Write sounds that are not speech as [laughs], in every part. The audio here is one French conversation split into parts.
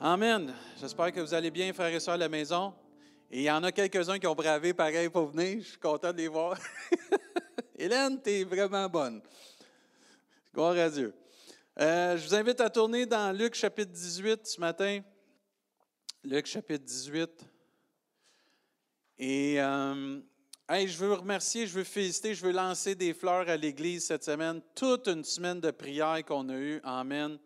Amen. J'espère que vous allez bien, frères et sœurs à la maison. Et il y en a quelques-uns qui ont bravé pareil pour venir. Je suis content de les voir. [laughs] Hélène, tu es vraiment bonne. Gloire à Dieu. Euh, je vous invite à tourner dans Luc chapitre 18 ce matin. Luc chapitre 18. Et euh, je veux remercier, je veux féliciter, je veux lancer des fleurs à l'Église cette semaine. Toute une semaine de prière qu'on a eue. Amen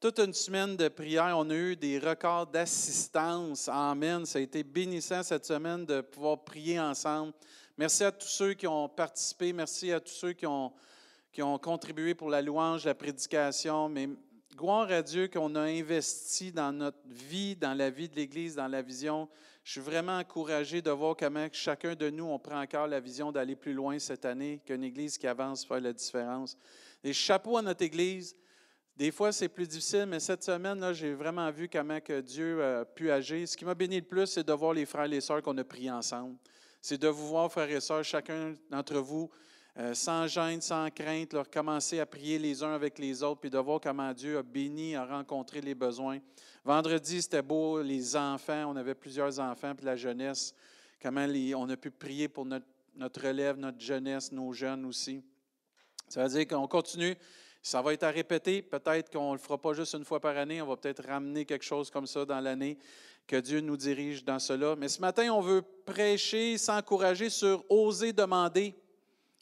toute une semaine de prière. On a eu des records d'assistance. Amen. Ça a été bénissant cette semaine de pouvoir prier ensemble. Merci à tous ceux qui ont participé. Merci à tous ceux qui ont, qui ont contribué pour la louange, la prédication. Mais gloire à Dieu qu'on a investi dans notre vie, dans la vie de l'Église, dans la vision. Je suis vraiment encouragé de voir comment chacun de nous, on prend encore la vision d'aller plus loin cette année, qu'une Église qui avance fait la différence. Et chapeau à notre Église. Des fois, c'est plus difficile, mais cette semaine, j'ai vraiment vu comment que Dieu a pu agir. Ce qui m'a béni le plus, c'est de voir les frères et les sœurs qu'on a priés ensemble. C'est de vous voir, frères et sœurs, chacun d'entre vous, euh, sans gêne, sans crainte, leur commencer à prier les uns avec les autres, puis de voir comment Dieu a béni, a rencontré les besoins. Vendredi, c'était beau, les enfants, on avait plusieurs enfants, puis la jeunesse, comment on a pu prier pour notre, notre relève, notre jeunesse, nos jeunes aussi. Ça veut dire qu'on continue ça va être à répéter. Peut-être qu'on ne le fera pas juste une fois par année. On va peut-être ramener quelque chose comme ça dans l'année. Que Dieu nous dirige dans cela. Mais ce matin, on veut prêcher, s'encourager sur oser demander.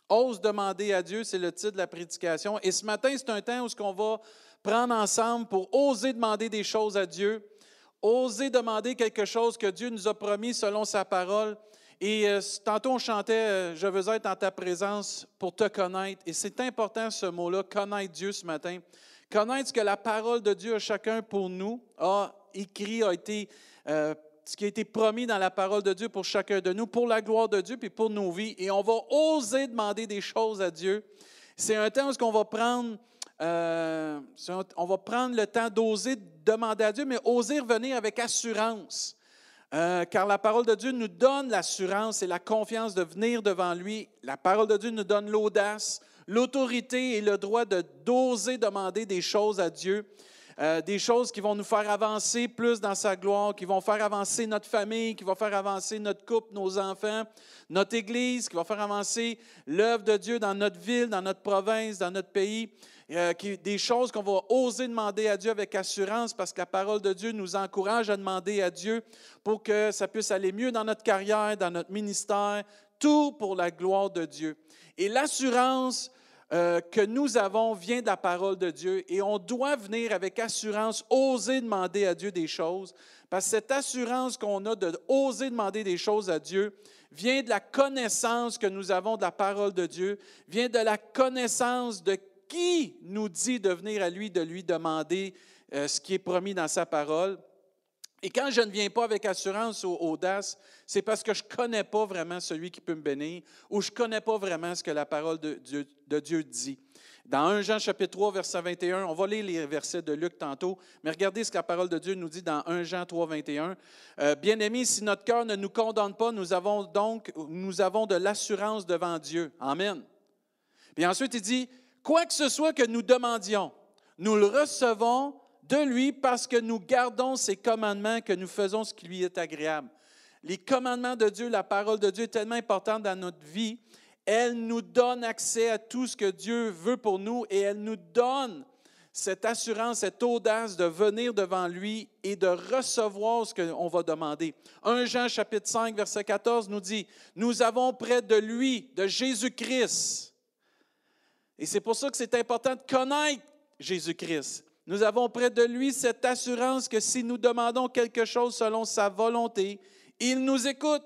Ose demander à Dieu, c'est le titre de la prédication. Et ce matin, c'est un temps où ce qu'on va prendre ensemble pour oser demander des choses à Dieu, oser demander quelque chose que Dieu nous a promis selon sa parole. Et euh, tantôt, on chantait euh, Je veux être en ta présence pour te connaître. Et c'est important ce mot-là, connaître Dieu ce matin. Connaître ce que la parole de Dieu a chacun pour nous, a écrit, a été, euh, ce qui a été promis dans la parole de Dieu pour chacun de nous, pour la gloire de Dieu puis pour nos vies. Et on va oser demander des choses à Dieu. C'est un temps où on va prendre. on va prendre le temps d'oser demander à Dieu, mais oser revenir avec assurance. Euh, car la parole de Dieu nous donne l'assurance et la confiance de venir devant lui. La parole de Dieu nous donne l'audace, l'autorité et le droit de d'oser demander des choses à Dieu, euh, des choses qui vont nous faire avancer plus dans sa gloire, qui vont faire avancer notre famille, qui vont faire avancer notre couple, nos enfants, notre Église, qui vont faire avancer l'œuvre de Dieu dans notre ville, dans notre province, dans notre pays. Euh, des choses qu'on va oser demander à Dieu avec assurance parce que la parole de Dieu nous encourage à demander à Dieu pour que ça puisse aller mieux dans notre carrière, dans notre ministère, tout pour la gloire de Dieu. Et l'assurance euh, que nous avons vient de la parole de Dieu et on doit venir avec assurance, oser demander à Dieu des choses, parce que cette assurance qu'on a de oser demander des choses à Dieu vient de la connaissance que nous avons de la parole de Dieu, vient de la connaissance de qui nous dit de venir à lui, de lui demander euh, ce qui est promis dans sa parole? Et quand je ne viens pas avec assurance ou audace, c'est parce que je ne connais pas vraiment celui qui peut me bénir ou je ne connais pas vraiment ce que la parole de Dieu, dit. Dans 1 Jean chapitre 3, verset 21, on va lire les versets de Luc tantôt, mais regardez ce que la parole de Dieu nous dit dans 1 Jean 3, 21. Euh, Bien-aimés, si notre cœur ne nous condamne pas, nous avons donc nous avons de l'assurance devant Dieu. Amen. Puis ensuite, il dit, Quoi que ce soit que nous demandions, nous le recevons de lui parce que nous gardons ses commandements, que nous faisons ce qui lui est agréable. Les commandements de Dieu, la parole de Dieu est tellement importante dans notre vie. Elle nous donne accès à tout ce que Dieu veut pour nous et elle nous donne cette assurance, cette audace de venir devant lui et de recevoir ce qu'on va demander. 1 Jean chapitre 5, verset 14 nous dit, nous avons près de lui, de Jésus-Christ, et c'est pour ça que c'est important de connaître Jésus-Christ. Nous avons près de lui cette assurance que si nous demandons quelque chose selon sa volonté, il nous écoute.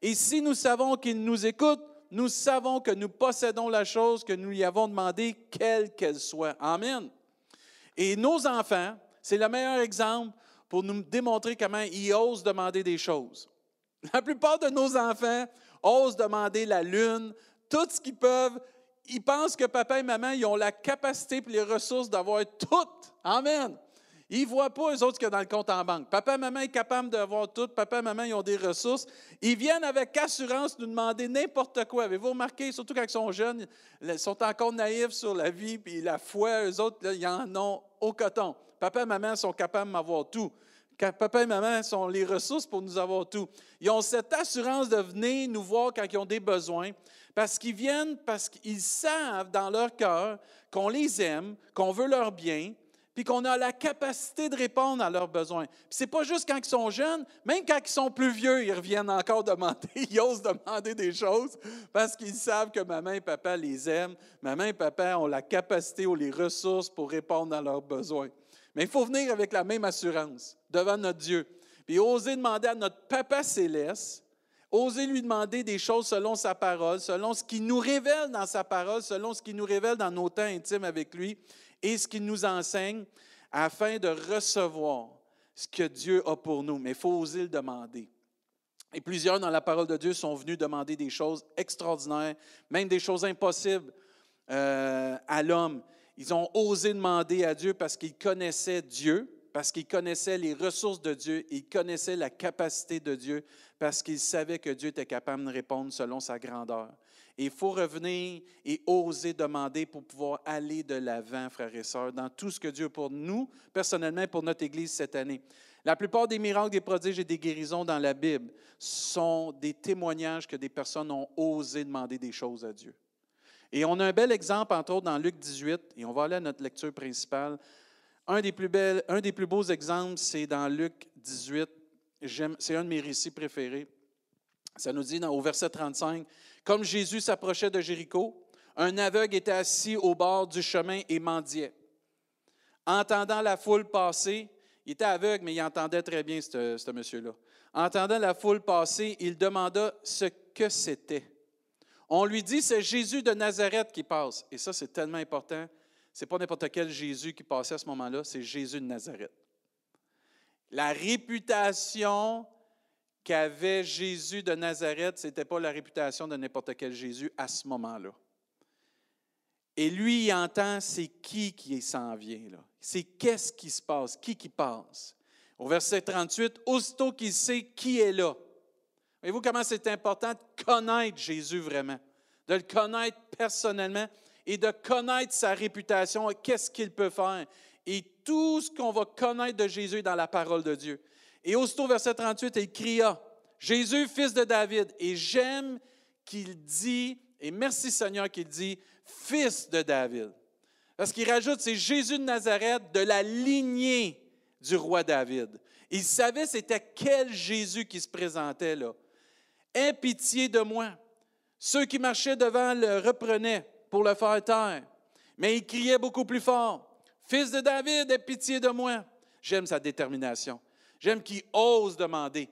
Et si nous savons qu'il nous écoute, nous savons que nous possédons la chose que nous lui avons demandée, quelle qu'elle soit. Amen. Et nos enfants, c'est le meilleur exemple pour nous démontrer comment ils osent demander des choses. La plupart de nos enfants osent demander la lune, tout ce qu'ils peuvent, ils pensent que papa et maman, ils ont la capacité et les ressources d'avoir tout. Amen. Ils ne voient pas eux autres que dans le compte en banque. Papa et maman sont capables d'avoir tout. Papa et maman, ils ont des ressources. Ils viennent avec assurance nous demander n'importe quoi. Avez-vous remarqué, surtout quand ils sont jeunes, ils sont encore naïfs sur la vie puis la foi. Eux autres, ils en ont au coton. Papa et maman sont capables d'avoir tout. Quand papa et maman sont les ressources pour nous avoir tout. Ils ont cette assurance de venir nous voir quand ils ont des besoins, parce qu'ils viennent, parce qu'ils savent dans leur cœur qu'on les aime, qu'on veut leur bien, puis qu'on a la capacité de répondre à leurs besoins. Ce n'est pas juste quand ils sont jeunes, même quand ils sont plus vieux, ils reviennent encore [laughs] demander, ils osent demander des choses parce qu'ils savent que maman et papa les aiment. Maman et papa ont la capacité ou les ressources pour répondre à leurs besoins. Mais il faut venir avec la même assurance devant notre Dieu. Puis oser demander à notre Papa céleste, oser lui demander des choses selon sa parole, selon ce qu'il nous révèle dans sa parole, selon ce qu'il nous révèle dans nos temps intimes avec lui et ce qu'il nous enseigne afin de recevoir ce que Dieu a pour nous. Mais il faut oser le demander. Et plusieurs dans la parole de Dieu sont venus demander des choses extraordinaires, même des choses impossibles euh, à l'homme. Ils ont osé demander à Dieu parce qu'ils connaissaient Dieu, parce qu'ils connaissaient les ressources de Dieu, ils connaissaient la capacité de Dieu, parce qu'ils savaient que Dieu était capable de répondre selon sa grandeur. Il faut revenir et oser demander pour pouvoir aller de l'avant, frères et sœurs, dans tout ce que Dieu pour nous, personnellement, pour notre Église cette année. La plupart des miracles, des prodiges et des guérisons dans la Bible sont des témoignages que des personnes ont osé demander des choses à Dieu. Et on a un bel exemple, entre autres, dans Luc 18, et on va aller à notre lecture principale. Un des plus, beaux exemples, c'est dans Luc 18. C'est un de mes récits préférés. Ça nous dit au verset 35, Comme Jésus s'approchait de Jéricho, un aveugle était assis au bord du chemin et mendiait. Entendant la foule passer, il était aveugle, mais il entendait très bien, ce monsieur-là. Entendant la foule passer, il demanda ce que c'était. On lui dit, c'est Jésus de Nazareth qui passe. Et ça, c'est tellement important. Ce n'est pas n'importe quel Jésus qui passait à ce moment-là, c'est Jésus de Nazareth. La réputation qu'avait Jésus de Nazareth, ce n'était pas la réputation de n'importe quel Jésus à ce moment-là. Et lui, il entend, c'est qui qui s'en vient là? C'est qu'est-ce qui se passe, qui qui passe? Au verset 38, aussitôt qu'il sait qui est là, Voyez-vous comment c'est important de connaître Jésus vraiment, de le connaître personnellement et de connaître sa réputation, qu'est-ce qu'il peut faire. Et tout ce qu'on va connaître de Jésus dans la parole de Dieu. Et aussitôt, verset 38, il cria, Jésus, fils de David. Et j'aime qu'il dit, et merci Seigneur qu'il dit, fils de David. Parce qu'il rajoute, c'est Jésus de Nazareth, de la lignée du roi David. Il savait c'était quel Jésus qui se présentait là. Aie pitié de moi. Ceux qui marchaient devant le reprenaient pour le faire taire. Mais il criait beaucoup plus fort. Fils de David, aie pitié de moi. J'aime sa détermination. J'aime qu'il ose demander.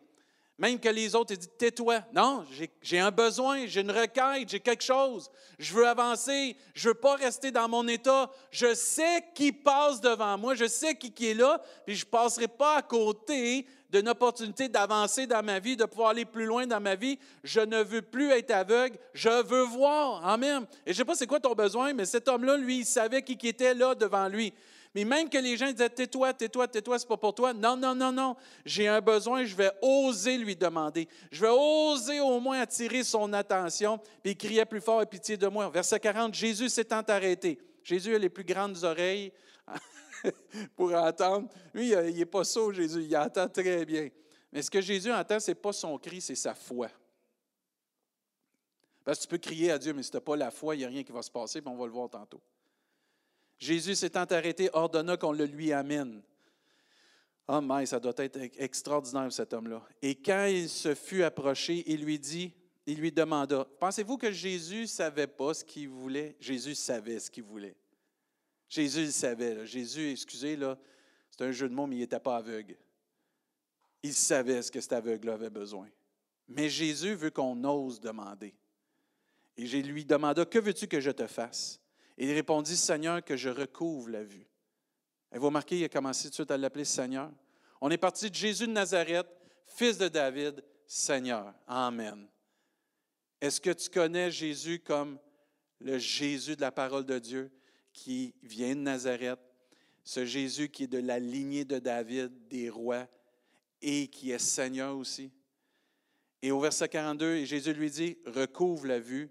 Même que les autres aient dit Tais-toi. Non, j'ai un besoin, j'ai une requête, j'ai quelque chose. Je veux avancer. Je ne veux pas rester dans mon état. Je sais qui passe devant moi. Je sais qui, qui est là. Puis je passerai pas à côté d'une opportunité d'avancer dans ma vie, de pouvoir aller plus loin dans ma vie. Je ne veux plus être aveugle, je veux voir. Amen. Et je sais pas c'est quoi ton besoin, mais cet homme-là, lui, il savait qui était là devant lui. Mais même que les gens disaient Tais-toi, tais-toi, tais-toi, c'est pas pour toi. Non, non, non, non. J'ai un besoin, je vais oser lui demander. Je vais oser au moins attirer son attention. Puis il criait plus fort et pitié de moi. Verset 40 Jésus s'étant arrêté. Jésus a les plus grandes oreilles. [laughs] pour entendre. Lui, il n'est pas sourd, Jésus, il entend très bien. Mais ce que Jésus entend, ce n'est pas son cri, c'est sa foi. Parce que tu peux crier à Dieu, mais si tu pas la foi, il n'y a rien qui va se passer, puis on va le voir tantôt. Jésus s'étant arrêté, ordonna qu'on le lui amène. Oh mais ça doit être extraordinaire cet homme-là. Et quand il se fut approché, il lui dit, il lui demanda, pensez-vous que Jésus ne savait pas ce qu'il voulait? Jésus savait ce qu'il voulait. Jésus le savait. Jésus, excusez, là, c'est un jeu de mots, mais il n'était pas aveugle. Il savait ce que cet aveugle avait besoin. Mais Jésus veut qu'on ose demander. Et je lui demanda, que veux-tu que je te fasse? Et il répondit, Seigneur, que je recouvre la vue. Et vous remarquez, il a commencé tout de suite à l'appeler Seigneur. On est parti de Jésus de Nazareth, fils de David, Seigneur. Amen. Est-ce que tu connais Jésus comme le Jésus de la parole de Dieu? qui vient de Nazareth, ce Jésus qui est de la lignée de David, des rois, et qui est Seigneur aussi? Et au verset 42, Jésus lui dit, recouvre la vue,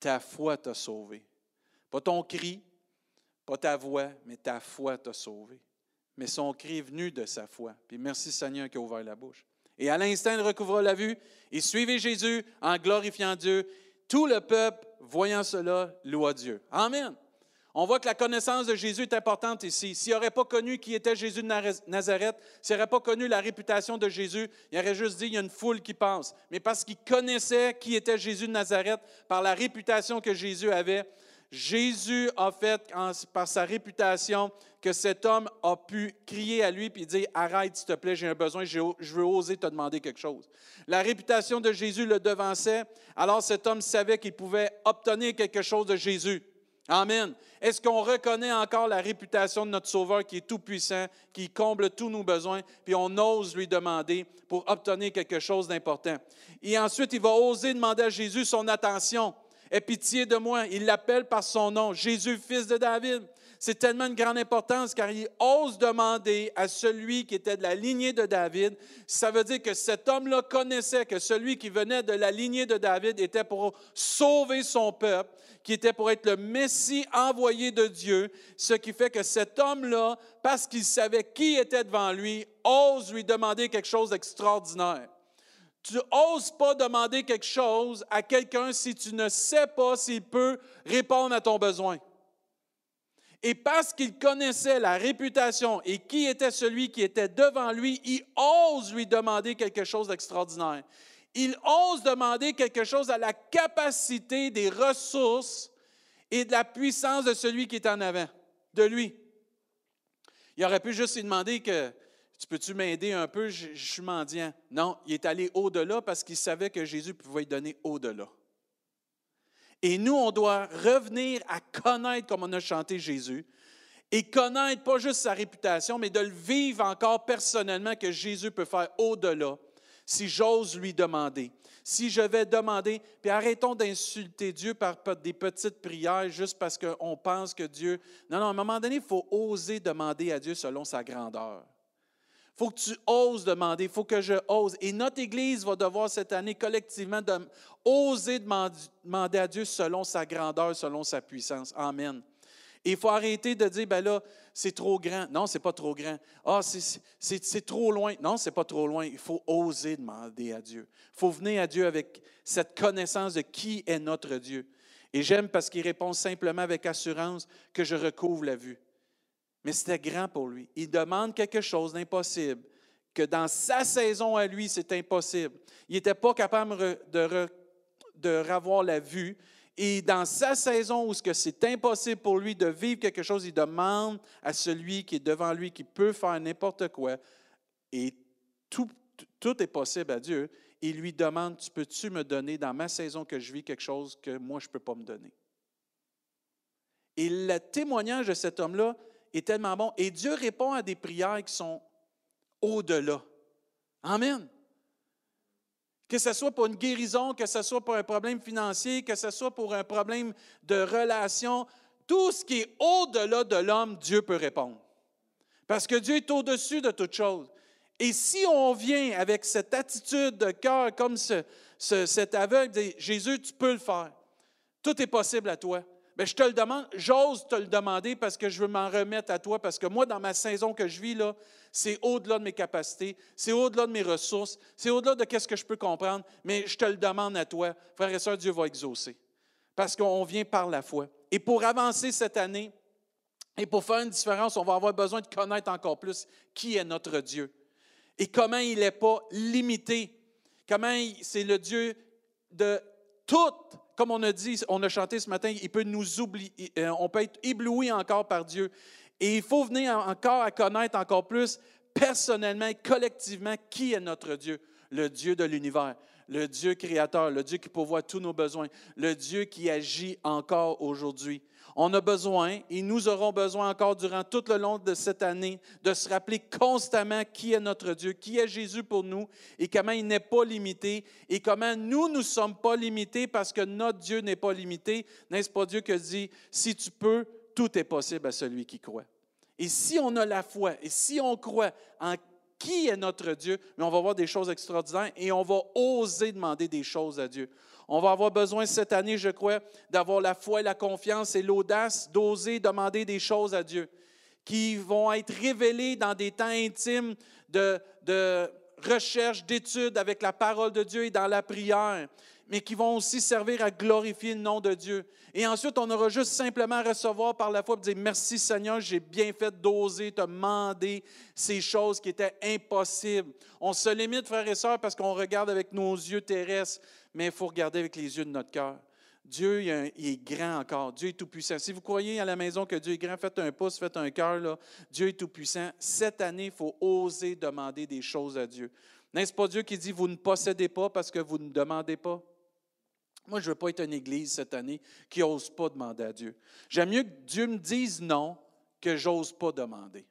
ta foi t'a sauvé. Pas ton cri, pas ta voix, mais ta foi t'a sauvé. mais son cri est venu de sa foi. Puis merci Seigneur qui a ouvert la bouche. Et à l'instant, il recouvra la vue et suivez Jésus en glorifiant Dieu. Tout le peuple, voyant cela, loua Dieu. Amen. On voit que la connaissance de Jésus est importante ici. S'il n'aurait pas connu qui était Jésus de Nazareth, s'il n'aurait pas connu la réputation de Jésus, il aurait juste dit, il y a une foule qui pense. Mais parce qu'il connaissait qui était Jésus de Nazareth, par la réputation que Jésus avait, Jésus a fait, par sa réputation, que cet homme a pu crier à lui et dire Arrête, s'il te plaît, j'ai un besoin, je veux oser te demander quelque chose. La réputation de Jésus le devançait, alors cet homme savait qu'il pouvait obtenir quelque chose de Jésus. Amen. Est-ce qu'on reconnaît encore la réputation de notre Sauveur qui est tout-puissant, qui comble tous nos besoins, puis on ose lui demander pour obtenir quelque chose d'important? Et ensuite, il va oser demander à Jésus son attention. Aie pitié de moi. Il l'appelle par son nom, Jésus, fils de David. C'est tellement une grande importance car il ose demander à celui qui était de la lignée de David. Ça veut dire que cet homme-là connaissait que celui qui venait de la lignée de David était pour sauver son peuple, qui était pour être le Messie envoyé de Dieu. Ce qui fait que cet homme-là, parce qu'il savait qui était devant lui, ose lui demander quelque chose d'extraordinaire. Tu n'oses pas demander quelque chose à quelqu'un si tu ne sais pas s'il peut répondre à ton besoin. Et parce qu'il connaissait la réputation et qui était celui qui était devant lui, il ose lui demander quelque chose d'extraordinaire. Il ose demander quelque chose à la capacité des ressources et de la puissance de celui qui est en avant, de lui. Il aurait pu juste lui demander que tu peux-tu m'aider un peu, je, suis mendiant. Non, il est allé au-delà parce qu'il savait que Jésus pouvait lui donner au-delà. Et nous, on doit revenir à connaître, comme on a chanté Jésus, et connaître pas juste sa réputation, mais de le vivre encore personnellement que Jésus peut faire au-delà, si j'ose lui demander. Si je vais demander, puis arrêtons d'insulter Dieu par des petites prières juste parce qu'on pense que Dieu... Non, non, à un moment donné, il faut oser demander à Dieu selon sa grandeur faut que tu oses demander, il faut que je ose. Et notre Église va devoir cette année collectivement oser demander à Dieu selon sa grandeur, selon sa puissance. Amen. Et il faut arrêter de dire, ben là, c'est trop grand. Non, c'est pas trop grand. Ah, c'est trop loin. Non, c'est pas trop loin. Il faut oser demander à Dieu. Il faut venir à Dieu avec cette connaissance de qui est notre Dieu. Et j'aime parce qu'il répond simplement avec assurance que je recouvre la vue. Mais c'était grand pour lui. Il demande quelque chose d'impossible, que dans sa saison à lui, c'est impossible. Il n'était pas capable de, revoir la vue. Et dans sa saison où c'est impossible pour lui de vivre quelque chose, il demande à celui qui est devant lui, qui peut faire n'importe quoi, et tout, tout est possible à Dieu, il lui demande, tu peux-tu me donner dans ma saison que je vis quelque chose que moi, je ne peux pas me donner? Et le témoignage de cet homme-là, est tellement bon. Et Dieu répond à des prières qui sont au-delà. Amen. Que ce soit pour une guérison, que ce soit pour un problème financier, que ce soit pour un problème de relation, tout ce qui est au-delà de l'homme, Dieu peut répondre. Parce que Dieu est au-dessus de toute chose. Et si on vient avec cette attitude de cœur, comme ce, cet aveugle, Jésus, tu peux le faire. Tout est possible à toi. Bien, je te le demande, j'ose te le demander parce que je veux m'en remettre à toi, parce que moi, dans ma saison que je vis, là, c'est au-delà de mes capacités, c'est au-delà de mes ressources, c'est au-delà de ce que je peux comprendre, mais je te le demande à toi. Frère et sœur, Dieu va exaucer, parce qu'on vient par la foi. Et pour avancer cette année, et pour faire une différence, on va avoir besoin de connaître encore plus qui est notre Dieu et comment il n'est pas limité, comment c'est le Dieu de toutes comme on a dit, on a chanté ce matin, il peut nous oublier, euh, on peut être ébloui encore par Dieu. Et il faut venir encore à connaître encore plus personnellement et collectivement qui est notre Dieu, le Dieu de l'univers, le Dieu créateur, le Dieu qui pourvoit tous nos besoins, le Dieu qui agit encore aujourd'hui. On a besoin, et nous aurons besoin encore durant tout le long de cette année, de se rappeler constamment qui est notre Dieu, qui est Jésus pour nous, et comment il n'est pas limité, et comment nous ne sommes pas limités parce que notre Dieu n'est pas limité. N'est-ce pas Dieu qui dit, si tu peux, tout est possible à celui qui croit. Et si on a la foi, et si on croit en qui est notre Dieu, mais on va voir des choses extraordinaires et on va oser demander des choses à Dieu. On va avoir besoin cette année, je crois, d'avoir la foi la confiance et l'audace d'oser demander des choses à Dieu qui vont être révélés dans des temps intimes de, de recherche, d'études avec la parole de Dieu et dans la prière, mais qui vont aussi servir à glorifier le nom de Dieu. Et ensuite, on aura juste simplement à recevoir par la foi et dire Merci Seigneur, j'ai bien fait d'oser te demander ces choses qui étaient impossibles. On se limite, frères et sœurs, parce qu'on regarde avec nos yeux terrestres, mais il faut regarder avec les yeux de notre cœur. Dieu il est grand encore. Dieu est tout-puissant. Si vous croyez à la maison que Dieu est grand, faites un pouce, faites un cœur. Dieu est tout-puissant. Cette année, il faut oser demander des choses à Dieu. N'est-ce pas Dieu qui dit, vous ne possédez pas parce que vous ne demandez pas? Moi, je ne veux pas être une église cette année qui n'ose pas demander à Dieu. J'aime mieux que Dieu me dise non que j'ose pas demander.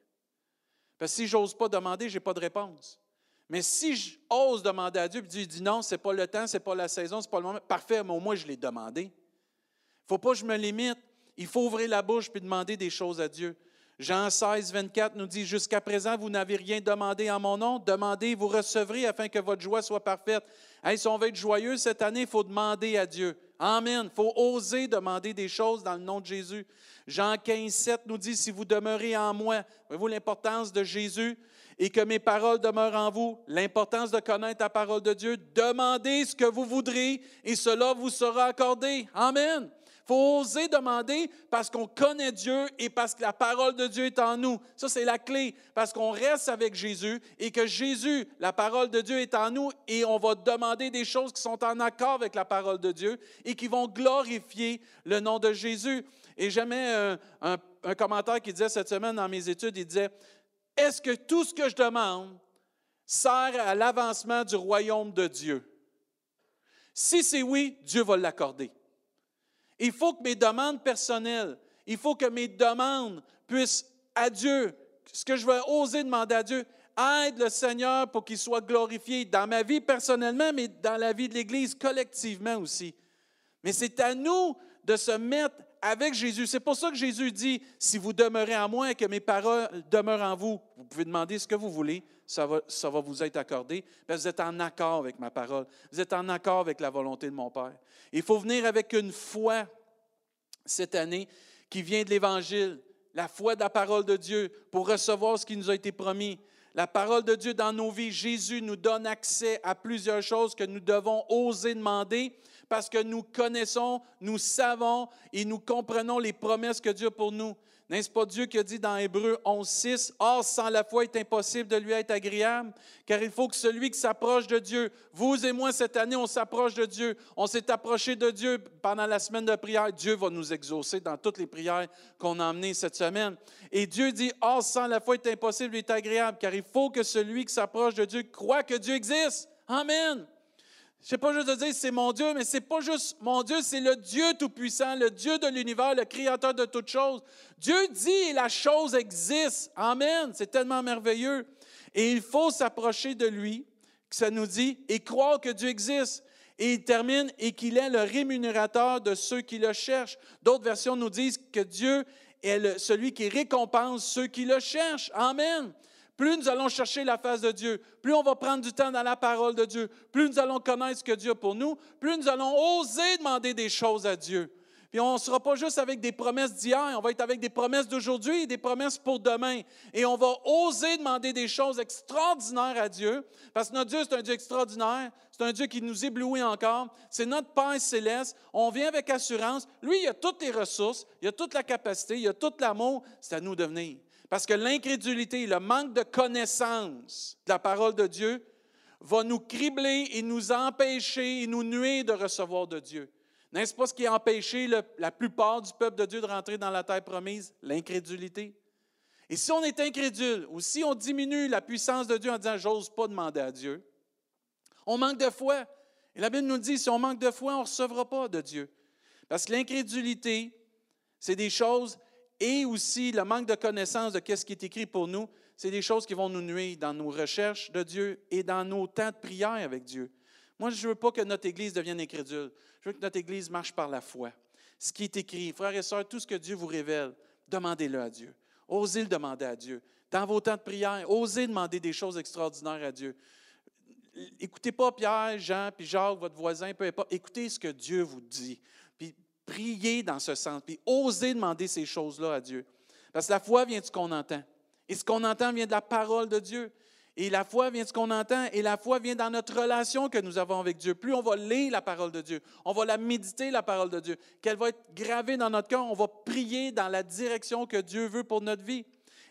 Parce que si j'ose pas demander, je n'ai pas de réponse. Mais si j'ose demander à Dieu, puis Dieu dit non, ce n'est pas le temps, ce n'est pas la saison, ce n'est pas le moment, parfait, mais au moins je l'ai demandé. Il ne faut pas que je me limite. Il faut ouvrir la bouche puis demander des choses à Dieu. Jean 16, 24 nous dit, Jusqu'à présent, vous n'avez rien demandé en mon nom. Demandez, vous recevrez afin que votre joie soit parfaite. Hey, si on veut être joyeux cette année, il faut demander à Dieu. Amen. Il faut oser demander des choses dans le nom de Jésus. Jean 15, 7 nous dit, Si vous demeurez en moi, voyez-vous l'importance de Jésus? et que mes paroles demeurent en vous. L'importance de connaître la parole de Dieu. Demandez ce que vous voudrez et cela vous sera accordé. Amen. Faut oser demander parce qu'on connaît Dieu et parce que la parole de Dieu est en nous. Ça, c'est la clé. Parce qu'on reste avec Jésus et que Jésus, la parole de Dieu est en nous et on va demander des choses qui sont en accord avec la parole de Dieu et qui vont glorifier le nom de Jésus. Et j'aimais un, un, un commentaire qui disait cette semaine dans mes études, il disait, est-ce que tout ce que je demande sert à l'avancement du royaume de Dieu? Si c'est oui, Dieu va l'accorder. Il faut que mes demandes personnelles, il faut que mes demandes puissent à Dieu, ce que je vais oser demander à Dieu, aide le Seigneur pour qu'il soit glorifié dans ma vie personnellement, mais dans la vie de l'Église collectivement aussi. Mais c'est à nous de se mettre avec Jésus. C'est pour ça que Jésus dit, si vous demeurez en moi et que mes paroles demeurent en vous, vous pouvez demander ce que vous voulez, ça va, ça va vous être accordé. Vous êtes en accord avec ma parole. Vous êtes en accord avec la volonté de mon Père. Il faut venir avec une foi cette année qui vient de l'Évangile, la foi de la parole de Dieu pour recevoir ce qui nous a été promis. La parole de Dieu dans nos vies, Jésus nous donne accès à plusieurs choses que nous devons oser demander parce que nous connaissons, nous savons et nous comprenons les promesses que Dieu a pour nous. N'est-ce pas Dieu qui a dit dans Hébreu 11.6, Or, sans la foi, il est impossible de lui être agréable, car il faut que celui qui s'approche de Dieu, vous et moi cette année, on s'approche de Dieu, on s'est approché de Dieu pendant la semaine de prière, Dieu va nous exaucer dans toutes les prières qu'on a emmenées cette semaine. Et Dieu dit, Or, sans la foi, il est impossible de lui être agréable, car il faut que celui qui s'approche de Dieu croit que Dieu existe. Amen. Je sais pas juste de dire c'est mon Dieu, mais c'est pas juste mon Dieu, c'est le Dieu Tout-Puissant, le Dieu de l'univers, le Créateur de toutes choses. Dieu dit et la chose existe. Amen. C'est tellement merveilleux. Et il faut s'approcher de lui, que ça nous dit, et croire que Dieu existe. Et il termine, et qu'il est le rémunérateur de ceux qui le cherchent. D'autres versions nous disent que Dieu est celui qui récompense ceux qui le cherchent. Amen plus nous allons chercher la face de Dieu, plus on va prendre du temps dans la parole de Dieu, plus nous allons connaître ce que Dieu a pour nous, plus nous allons oser demander des choses à Dieu. Puis on ne sera pas juste avec des promesses d'hier, on va être avec des promesses d'aujourd'hui et des promesses pour demain. Et on va oser demander des choses extraordinaires à Dieu, parce que notre Dieu, c'est un Dieu extraordinaire, c'est un Dieu qui nous éblouit encore, c'est notre Père céleste, on vient avec assurance. Lui, il a toutes les ressources, il a toute la capacité, il a tout l'amour, c'est à nous de venir. Parce que l'incrédulité, le manque de connaissance de la parole de Dieu va nous cribler et nous empêcher et nous nuire de recevoir de Dieu. N'est-ce pas ce qui a empêché la plupart du peuple de Dieu de rentrer dans la terre promise? L'incrédulité. Et si on est incrédule, ou si on diminue la puissance de Dieu en disant j'ose pas demander à Dieu, on manque de foi. Et la Bible nous dit si on manque de foi, on ne recevra pas de Dieu. Parce que l'incrédulité, c'est des choses et aussi le manque de connaissance de ce qui est écrit pour nous, c'est des choses qui vont nous nuire dans nos recherches de Dieu et dans nos temps de prière avec Dieu. Moi, je ne veux pas que notre Église devienne incrédule. Je veux que notre Église marche par la foi. Ce qui est écrit, frères et sœurs, tout ce que Dieu vous révèle, demandez-le à Dieu. Osez le demander à Dieu. Dans vos temps de prière, osez demander des choses extraordinaires à Dieu. Écoutez pas Pierre, Jean, puis Jacques, votre voisin, peu importe. Écoutez ce que Dieu vous dit. Priez dans ce sens, puis osez demander ces choses-là à Dieu. Parce que la foi vient de ce qu'on entend. Et ce qu'on entend vient de la parole de Dieu. Et la foi vient de ce qu'on entend, et la foi vient dans notre relation que nous avons avec Dieu. Plus on va lire la parole de Dieu, on va la méditer, la parole de Dieu, qu'elle va être gravée dans notre cœur, on va prier dans la direction que Dieu veut pour notre vie.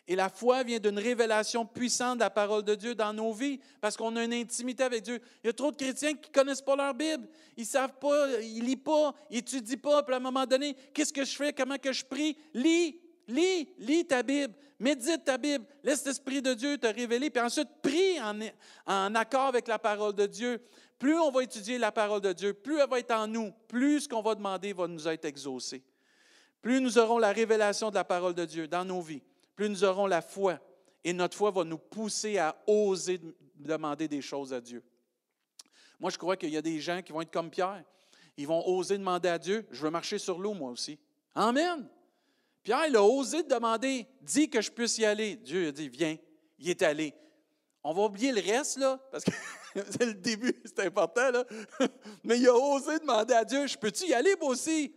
Et la foi vient d'une révélation puissante de la parole de Dieu dans nos vies, parce qu'on a une intimité avec Dieu. Il y a trop de chrétiens qui ne connaissent pas leur Bible. Ils ne savent pas, ils ne lisent pas, ils n'étudient pas. Puis à un moment donné, qu'est-ce que je fais? Comment que je prie? Lis, lis, lis ta Bible. Médite ta Bible, laisse l'Esprit de Dieu te révéler, puis ensuite prie en, en, accord avec la parole de Dieu. Plus on va étudier la parole de Dieu, plus elle va être en nous, plus ce qu'on va demander va nous être exaucé. Plus nous aurons la révélation de la parole de Dieu dans nos vies, plus nous aurons la foi, et notre foi va nous pousser à oser demander des choses à Dieu. Moi, je crois qu'il y a des gens qui vont être comme Pierre. Ils vont oser demander à Dieu, je veux marcher sur l'eau moi aussi. Amen. Pierre, il a osé demander, dis que je puisse y aller. Dieu a dit, viens. Il est allé. On va oublier le reste, là, parce que [laughs] c'est le début, c'est important, là. [laughs] Mais il a osé demander à Dieu, je peux-tu y aller, moi aussi?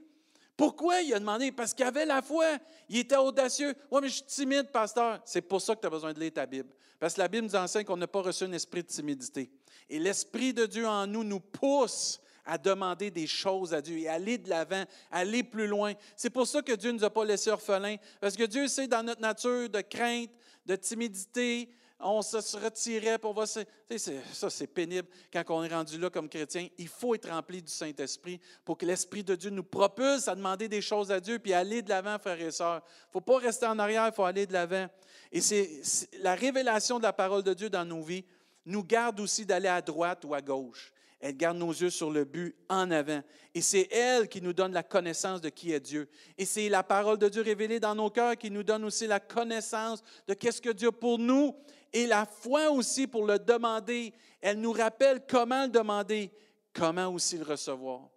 Pourquoi? Il a demandé? Parce qu'il avait la foi. Il était audacieux. Oui, mais je suis timide, pasteur. C'est pour ça que tu as besoin de lire ta Bible. Parce que la Bible nous enseigne qu'on n'a pas reçu un esprit de timidité. Et l'Esprit de Dieu en nous nous pousse à demander des choses à Dieu et aller de l'avant, aller plus loin. C'est pour ça que Dieu ne nous a pas laissés orphelins, parce que Dieu sait dans notre nature de crainte, de timidité, on se retirait, pour on va Ça, c'est pénible quand on est rendu là comme chrétien. Il faut être rempli du Saint-Esprit pour que l'Esprit de Dieu nous propulse à demander des choses à Dieu puis aller de l'avant, frères et sœurs. Il ne faut pas rester en arrière, il faut aller de l'avant. Et c'est la révélation de la parole de Dieu dans nos vies nous garde aussi d'aller à droite ou à gauche. Elle garde nos yeux sur le but en avant. Et c'est elle qui nous donne la connaissance de qui est Dieu. Et c'est la parole de Dieu révélée dans nos cœurs qui nous donne aussi la connaissance de qu'est-ce que Dieu pour nous et la foi aussi pour le demander. Elle nous rappelle comment le demander, comment aussi le recevoir.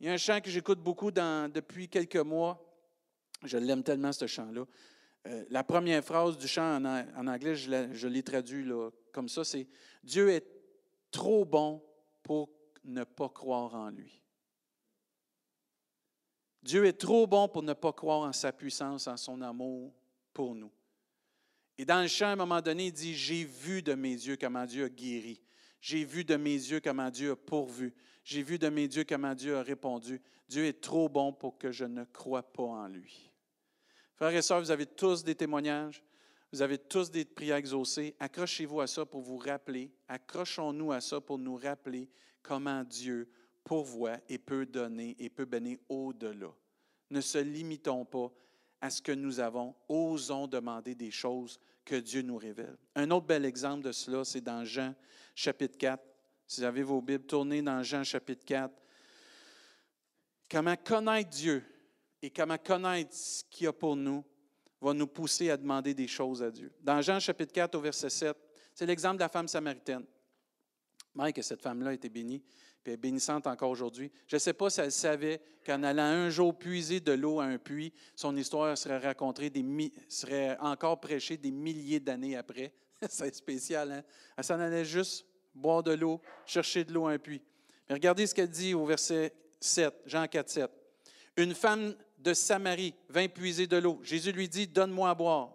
Il y a un chant que j'écoute beaucoup depuis quelques mois. Je l'aime tellement, ce chant-là. Euh, la première phrase du chant en, anglais, je l'ai traduit comme ça, c'est Dieu est trop bon pour ne pas croire en lui. Dieu est trop bon pour ne pas croire en sa puissance, en son amour pour nous. Et dans le chant, à un moment donné, il dit, j'ai vu de mes yeux comment Dieu a guéri. J'ai vu de mes yeux comment Dieu a pourvu. J'ai vu de mes yeux comment Dieu a répondu. Dieu est trop bon pour que je ne croie pas en lui. Frères et sœurs, vous avez tous des témoignages. Vous avez tous des prières exaucées. Accrochez-vous à ça pour vous rappeler. Accrochons-nous à ça pour nous rappeler comment Dieu pourvoit et peut donner et peut bénir au-delà. Ne se limitons pas à ce que nous avons. Osons demander des choses que Dieu nous révèle. Un autre bel exemple de cela, c'est dans Jean chapitre 4. Si vous avez vos Bibles, tournez dans Jean chapitre 4. Comment connaître Dieu et comment connaître ce qu'il y a pour nous va nous pousser à demander des choses à Dieu. Dans Jean chapitre 4 au verset 7, c'est l'exemple de la femme samaritaine. Mike, cette femme-là été bénie, puis elle est bénissante encore aujourd'hui. Je ne sais pas si elle savait qu'en allant un jour puiser de l'eau à un puits, son histoire serait racontée, serait encore prêchée des milliers d'années après. [laughs] C'est spécial, hein? Elle s'en allait juste boire de l'eau, chercher de l'eau à un puits. Mais regardez ce qu'elle dit au verset 7, Jean 4, 7. Une femme de Samarie vint puiser de l'eau. Jésus lui dit, donne-moi à boire.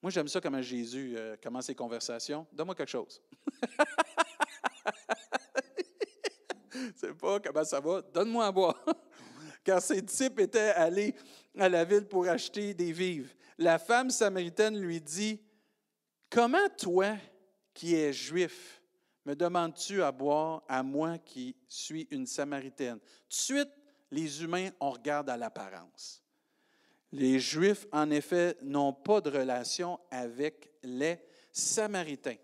Moi, j'aime ça comment Jésus euh, commence ses conversations. Donne-moi quelque chose. [laughs] [laughs] C'est pas comment ça va. Donne-moi à boire. [laughs] Car ses disciples étaient allés à la ville pour acheter des vivres. La femme samaritaine lui dit, Comment toi, qui es juif, me demandes-tu à boire à moi qui suis une samaritaine? De suite, les humains, on regarde à l'apparence. Les Juifs, en effet, n'ont pas de relation avec les Samaritains.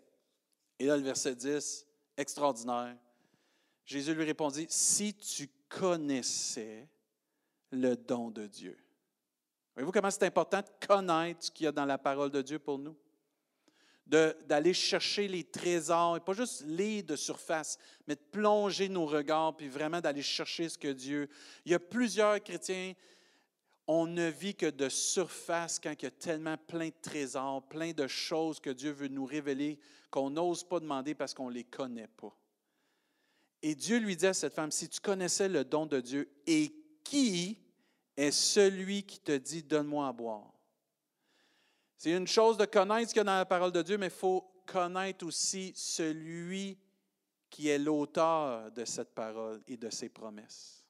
Et là, le verset 10, extraordinaire. Jésus lui répondit, si tu connaissais le don de Dieu. Voyez-vous comment c'est important de connaître ce qu'il y a dans la parole de Dieu pour nous? d'aller chercher les trésors, et pas juste lire de surface, mais de plonger nos regards, puis vraiment d'aller chercher ce que Dieu. Il y a plusieurs chrétiens, on ne vit que de surface quand il y a tellement plein de trésors, plein de choses que Dieu veut nous révéler qu'on n'ose pas demander parce qu'on ne les connaît pas. Et Dieu lui dit à cette femme, si tu connaissais le don de Dieu, et qui est celui qui te dit, donne-moi à boire? C'est une chose de connaître ce qu'il y a dans la parole de Dieu, mais il faut connaître aussi celui qui est l'auteur de cette parole et de ces promesses.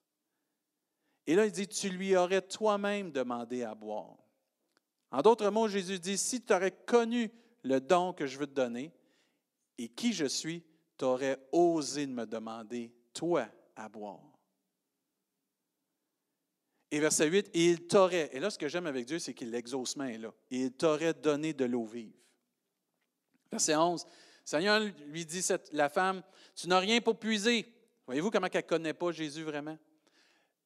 Et là, il dit, tu lui aurais toi-même demandé à boire. En d'autres mots, Jésus dit, si tu aurais connu le don que je veux te donner et qui je suis, tu aurais osé me demander, toi, à boire. Et verset 8, il t'aurait, et là ce que j'aime avec Dieu, c'est qu'il l'exaucement est là, il t'aurait donné de l'eau vive. Verset 11, Seigneur lui dit la femme, tu n'as rien pour puiser. Voyez-vous comment elle ne connaît pas Jésus vraiment?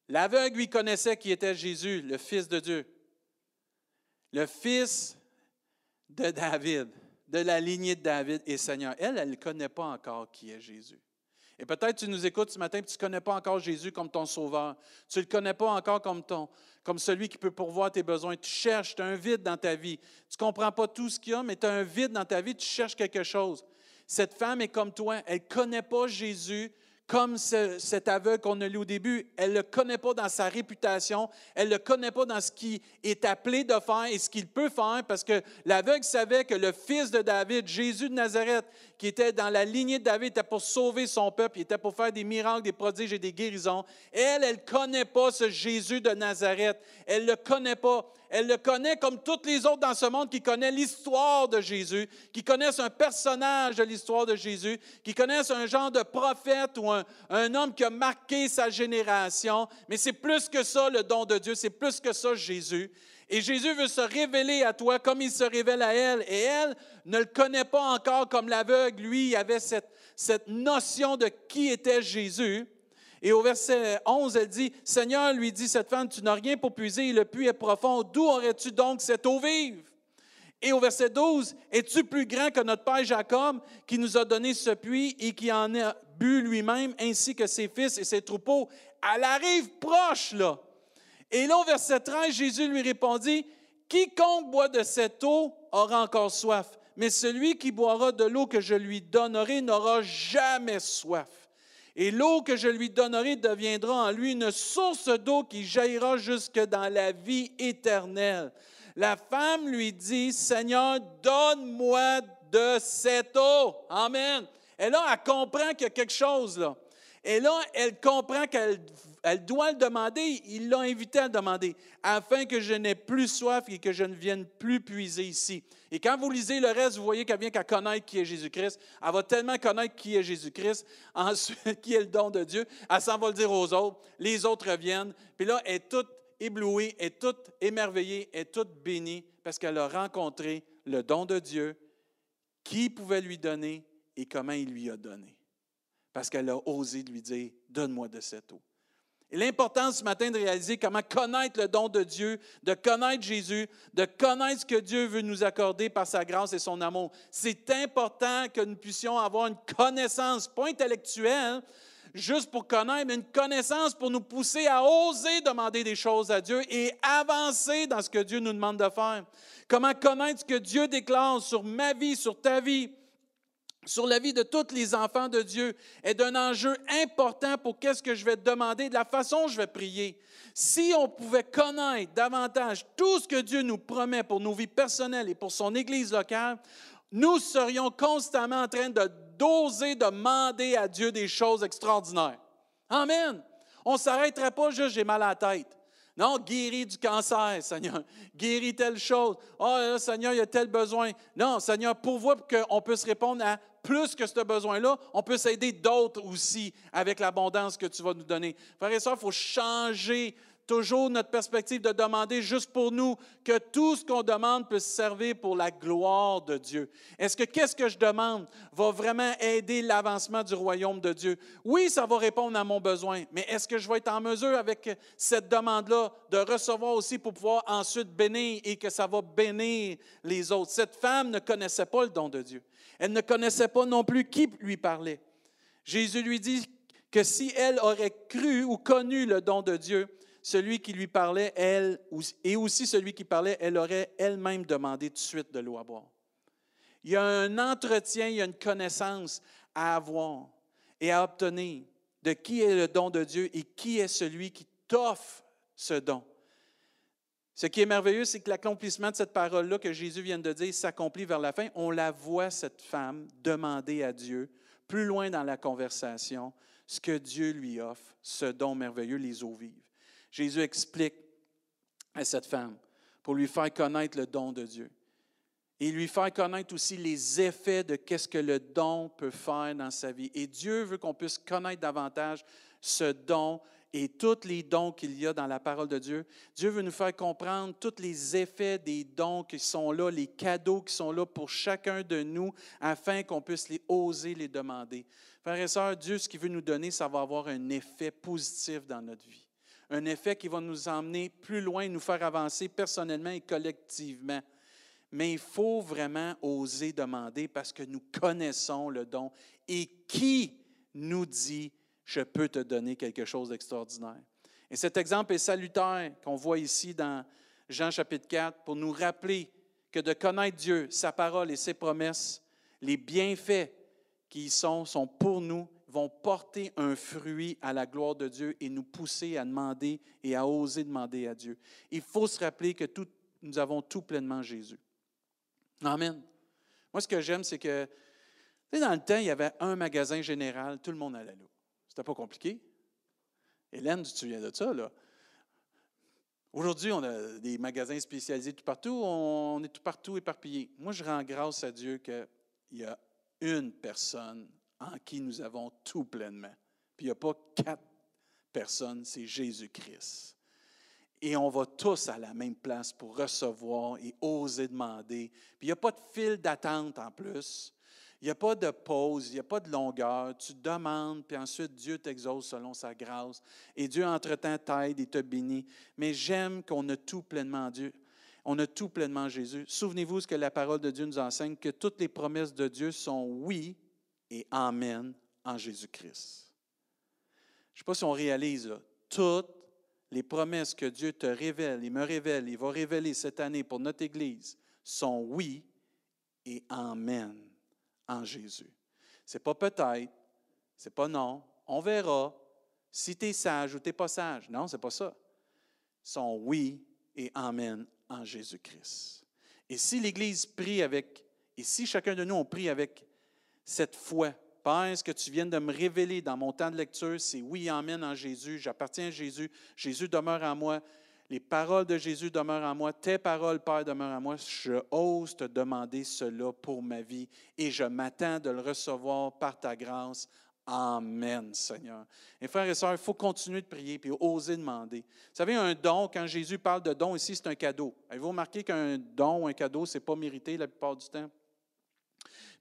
L'aveugle lui connaissait qui était Jésus, le Fils de Dieu. Le Fils de David, de la lignée de David et Seigneur. Elle, elle ne connaît pas encore qui est Jésus. Et peut-être tu nous écoutes ce matin et tu ne connais pas encore Jésus comme ton sauveur. Tu ne le connais pas encore comme, ton, comme celui qui peut pourvoir tes besoins. Tu cherches, tu as un vide dans ta vie. Tu ne comprends pas tout ce qu'il y a, mais tu as un vide dans ta vie, tu cherches quelque chose. Cette femme est comme toi, elle ne connaît pas Jésus, comme cet aveugle qu'on a lu au début, elle ne le connaît pas dans sa réputation, elle ne le connaît pas dans ce qu'il est appelé de faire et ce qu'il peut faire, parce que l'aveugle savait que le fils de David, Jésus de Nazareth, qui était dans la lignée de David, était pour sauver son peuple, il était pour faire des miracles, des prodiges et des guérisons. Elle, elle ne connaît pas ce Jésus de Nazareth. Elle ne le connaît pas. Elle le connaît comme toutes les autres dans ce monde qui connaissent l'histoire de Jésus, qui connaissent un personnage de l'histoire de Jésus, qui connaissent un genre de prophète ou un, homme qui a marqué sa génération. Mais c'est plus que ça le don de Dieu, c'est plus que ça Jésus. Et Jésus veut se révéler à toi comme il se révèle à elle. Et elle ne le connaît pas encore comme l'aveugle. Lui, il avait cette notion de qui était Jésus. Et au verset 11, elle dit, Seigneur, lui dit cette femme, tu n'as rien pour puiser, le puits est profond, d'où aurais-tu donc cette eau vive? Et au verset 12, es-tu plus grand que notre père Jacob qui nous a donné ce puits et qui en a bu lui-même ainsi que ses fils et ses troupeaux? Elle arrive proche, là. Et là, au verset 13, Jésus lui répondit, Quiconque boit de cette eau aura encore soif, mais celui qui boira de l'eau que je lui donnerai n'aura jamais soif. Et l'eau que je lui donnerai deviendra en lui une source d'eau qui jaillira jusque dans la vie éternelle. La femme lui dit, Seigneur, donne-moi de cette eau. Amen. Et là, elle comprend qu'il y a quelque chose là. Et là, elle comprend qu'elle elle doit le demander. Il l'a invité à le demander, afin que je n'ai plus soif et que je ne vienne plus puiser ici. Et quand vous lisez le reste, vous voyez qu'elle vient qu'à connaître qui est Jésus-Christ. Elle va tellement connaître qui est Jésus-Christ, [laughs] ensuite qui est le don de Dieu, elle s'en va le dire aux autres. Les autres reviennent. Puis là, elle est toute éblouie, est toute émerveillée, est toute bénie parce qu'elle a rencontré le don de Dieu, qui pouvait lui donner et comment il lui a donné. Parce qu'elle a osé lui dire, donne-moi de cette eau. Et l'important ce matin de réaliser comment connaître le don de Dieu, de connaître Jésus, de connaître ce que Dieu veut nous accorder par sa grâce et son amour. C'est important que nous puissions avoir une connaissance, pas intellectuelle, juste pour connaître, mais une connaissance pour nous pousser à oser demander des choses à Dieu et avancer dans ce que Dieu nous demande de faire. Comment connaître ce que Dieu déclare sur ma vie, sur ta vie, sur la vie de tous les enfants de Dieu est d'un enjeu important pour qu'est-ce que je vais demander, de la façon dont je vais prier. Si on pouvait connaître davantage tout ce que Dieu nous promet pour nos vies personnelles et pour son Église locale, nous serions constamment en train de d'oser demander à Dieu des choses extraordinaires. Amen. On ne s'arrêterait pas juste j'ai mal à la tête. Non, guéris du cancer, [laughs] Seigneur. Guéris telle chose. Oh, Seigneur, il y a tel besoin. Non, Seigneur, pourvois qu'on puisse répondre à plus que ce besoin-là, on peut s'aider d'autres aussi avec l'abondance que tu vas nous donner. Frères et sœurs, il faut changer toujours notre perspective de demander juste pour nous que tout ce qu'on demande puisse servir pour la gloire de Dieu. Est-ce que qu'est-ce que je demande va vraiment aider l'avancement du royaume de Dieu? Oui, ça va répondre à mon besoin, mais est-ce que je vais être en mesure avec cette demande-là de recevoir aussi pour pouvoir ensuite bénir et que ça va bénir les autres? Cette femme ne connaissait pas le don de Dieu. Elle ne connaissait pas non plus qui lui parlait. Jésus lui dit que si elle aurait cru ou connu le don de Dieu, celui qui lui parlait, elle, et aussi celui qui parlait, elle aurait elle-même demandé tout de suite de l'eau à boire. Il y a un entretien, il y a une connaissance à avoir et à obtenir de qui est le don de Dieu et qui est celui qui t'offre ce don. Ce qui est merveilleux, c'est que l'accomplissement de cette parole-là que Jésus vient de dire s'accomplit vers la fin. On la voit, cette femme, demander à Dieu, plus loin dans la conversation, ce que Dieu lui offre, ce don merveilleux, les eaux vives. Jésus explique à cette femme pour lui faire connaître le don de Dieu et lui faire connaître aussi les effets de qu'est-ce que le don peut faire dans sa vie. Et Dieu veut qu'on puisse connaître davantage ce don et tous les dons qu'il y a dans la parole de Dieu. Dieu veut nous faire comprendre tous les effets des dons qui sont là, les cadeaux qui sont là pour chacun de nous, afin qu'on puisse les oser les demander. Frères et sœurs, Dieu, ce qu'il veut nous donner, ça va avoir un effet positif dans notre vie. Un effet qui va nous emmener plus loin, nous faire avancer personnellement et collectivement. Mais il faut vraiment oser demander parce que nous connaissons le don. Et qui nous dit, je peux te donner quelque chose d'extraordinaire? Et cet exemple est salutaire qu'on voit ici dans Jean chapitre 4 pour nous rappeler que de connaître Dieu, sa parole et ses promesses, les bienfaits qui y sont, sont pour nous, vont porter un fruit à la gloire de Dieu et nous pousser à demander et à oser demander à Dieu. Il faut se rappeler que nous avons tout pleinement Jésus. Amen. Moi, ce que j'aime, c'est que, dans le temps, il y avait un magasin général, tout le monde allait là. C'était pas compliqué. Hélène, tu te souviens de ça, là? Aujourd'hui, on a des magasins spécialisés tout partout, on est tout partout éparpillés. Moi, je rends grâce à Dieu qu'il y a une personne en qui nous avons tout pleinement. Puis il n'y a pas quatre personnes, c'est Jésus-Christ. Et on va tous à la même place pour recevoir et oser demander. Puis il n'y a pas de fil d'attente en plus. Il n'y a pas de pause, il n'y a pas de longueur. Tu demandes, puis ensuite Dieu t'exauce selon sa grâce. Et Dieu, entre-temps, t'aide et te bénit. Mais j'aime qu'on a tout pleinement Dieu. On a tout pleinement Jésus. Souvenez-vous ce que la parole de Dieu nous enseigne, que toutes les promesses de Dieu sont oui et amen en Jésus-Christ. Je ne sais pas si on réalise, toutes les promesses que Dieu te révèle, il me révèle, il va révéler cette année pour notre Église, sont oui et amen en Jésus. Ce n'est pas peut-être, ce n'est pas non, on verra si tu es sage ou tu n'es pas sage. Non, ce n'est pas ça. sont oui et amen en Jésus-Christ. Et si l'Église prie avec, et si chacun de nous on prie avec cette foi, Père, que tu viens de me révéler dans mon temps de lecture, c'est oui, amen en Jésus, j'appartiens à Jésus, Jésus demeure en moi, les paroles de Jésus demeurent en moi, tes paroles, Père, demeurent en moi. Je ose te demander cela pour ma vie et je m'attends de le recevoir par ta grâce. Amen, Seigneur. Et frères et sœurs, il faut continuer de prier et oser demander. Vous savez, un don, quand Jésus parle de don ici, c'est un cadeau. Avez-vous remarqué qu'un don ou un cadeau, ce n'est pas mérité la plupart du temps?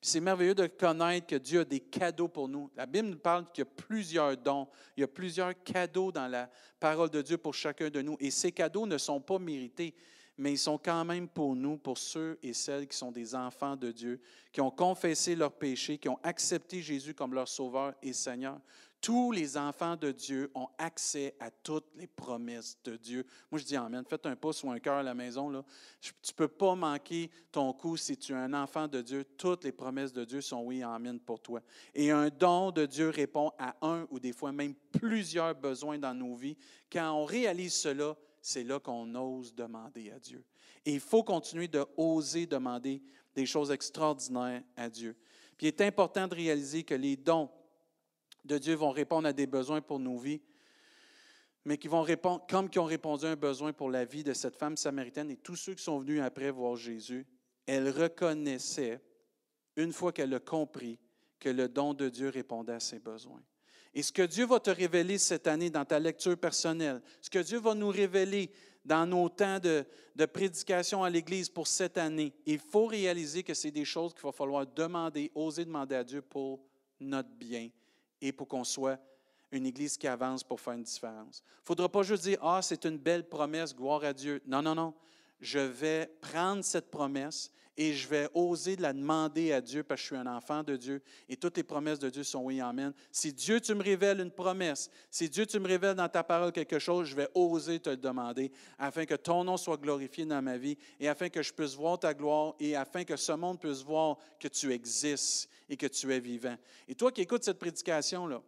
C'est merveilleux de connaître que Dieu a des cadeaux pour nous. La Bible nous parle qu'il y a plusieurs dons, il y a plusieurs cadeaux dans la parole de Dieu pour chacun de nous. Et ces cadeaux ne sont pas mérités, mais ils sont quand même pour nous, pour ceux et celles qui sont des enfants de Dieu, qui ont confessé leurs péchés, qui ont accepté Jésus comme leur Sauveur et Seigneur. Tous les enfants de Dieu ont accès à toutes les promesses de Dieu. Moi, je dis Amen. Faites un pouce ou un cœur à la maison. Tu ne peux pas manquer ton coup si tu es un enfant de Dieu. Toutes les promesses de Dieu sont oui, Amen pour toi. Et un don de Dieu répond à un ou des fois même plusieurs besoins dans nos vies. Quand on réalise cela, c'est là qu'on ose demander à Dieu. Et il faut continuer de oser demander des choses extraordinaires à Dieu. Puis il est important de réaliser que les dons de Dieu vont répondre à des besoins pour nos vies, mais qui vont répondre, comme qui ont répondu à un besoin pour la vie de cette femme samaritaine et tous ceux qui sont venus après voir Jésus, elle reconnaissait, une fois qu'elle a compris, que le don de Dieu répondait à ses besoins. Et ce que Dieu va te révéler cette année dans ta lecture personnelle, ce que Dieu va nous révéler dans nos temps de, de prédication à l'Église pour cette année, il faut réaliser que c'est des choses qu'il va falloir demander, oser demander à Dieu pour notre bien et pour qu'on soit une Église qui avance pour faire une différence. Il ne faudra pas juste dire, ah, c'est une belle promesse, gloire à Dieu. Non, non, non. Je vais prendre cette promesse et je vais oser la demander à Dieu parce que je suis un enfant de Dieu et toutes les promesses de Dieu sont oui, amen. Si Dieu, tu me révèles une promesse, si Dieu, tu me révèles dans ta parole quelque chose, je vais oser te le demander afin que ton nom soit glorifié dans ma vie et afin que je puisse voir ta gloire et afin que ce monde puisse voir que tu existes et que tu es vivant. Et toi qui écoutes cette prédication-là,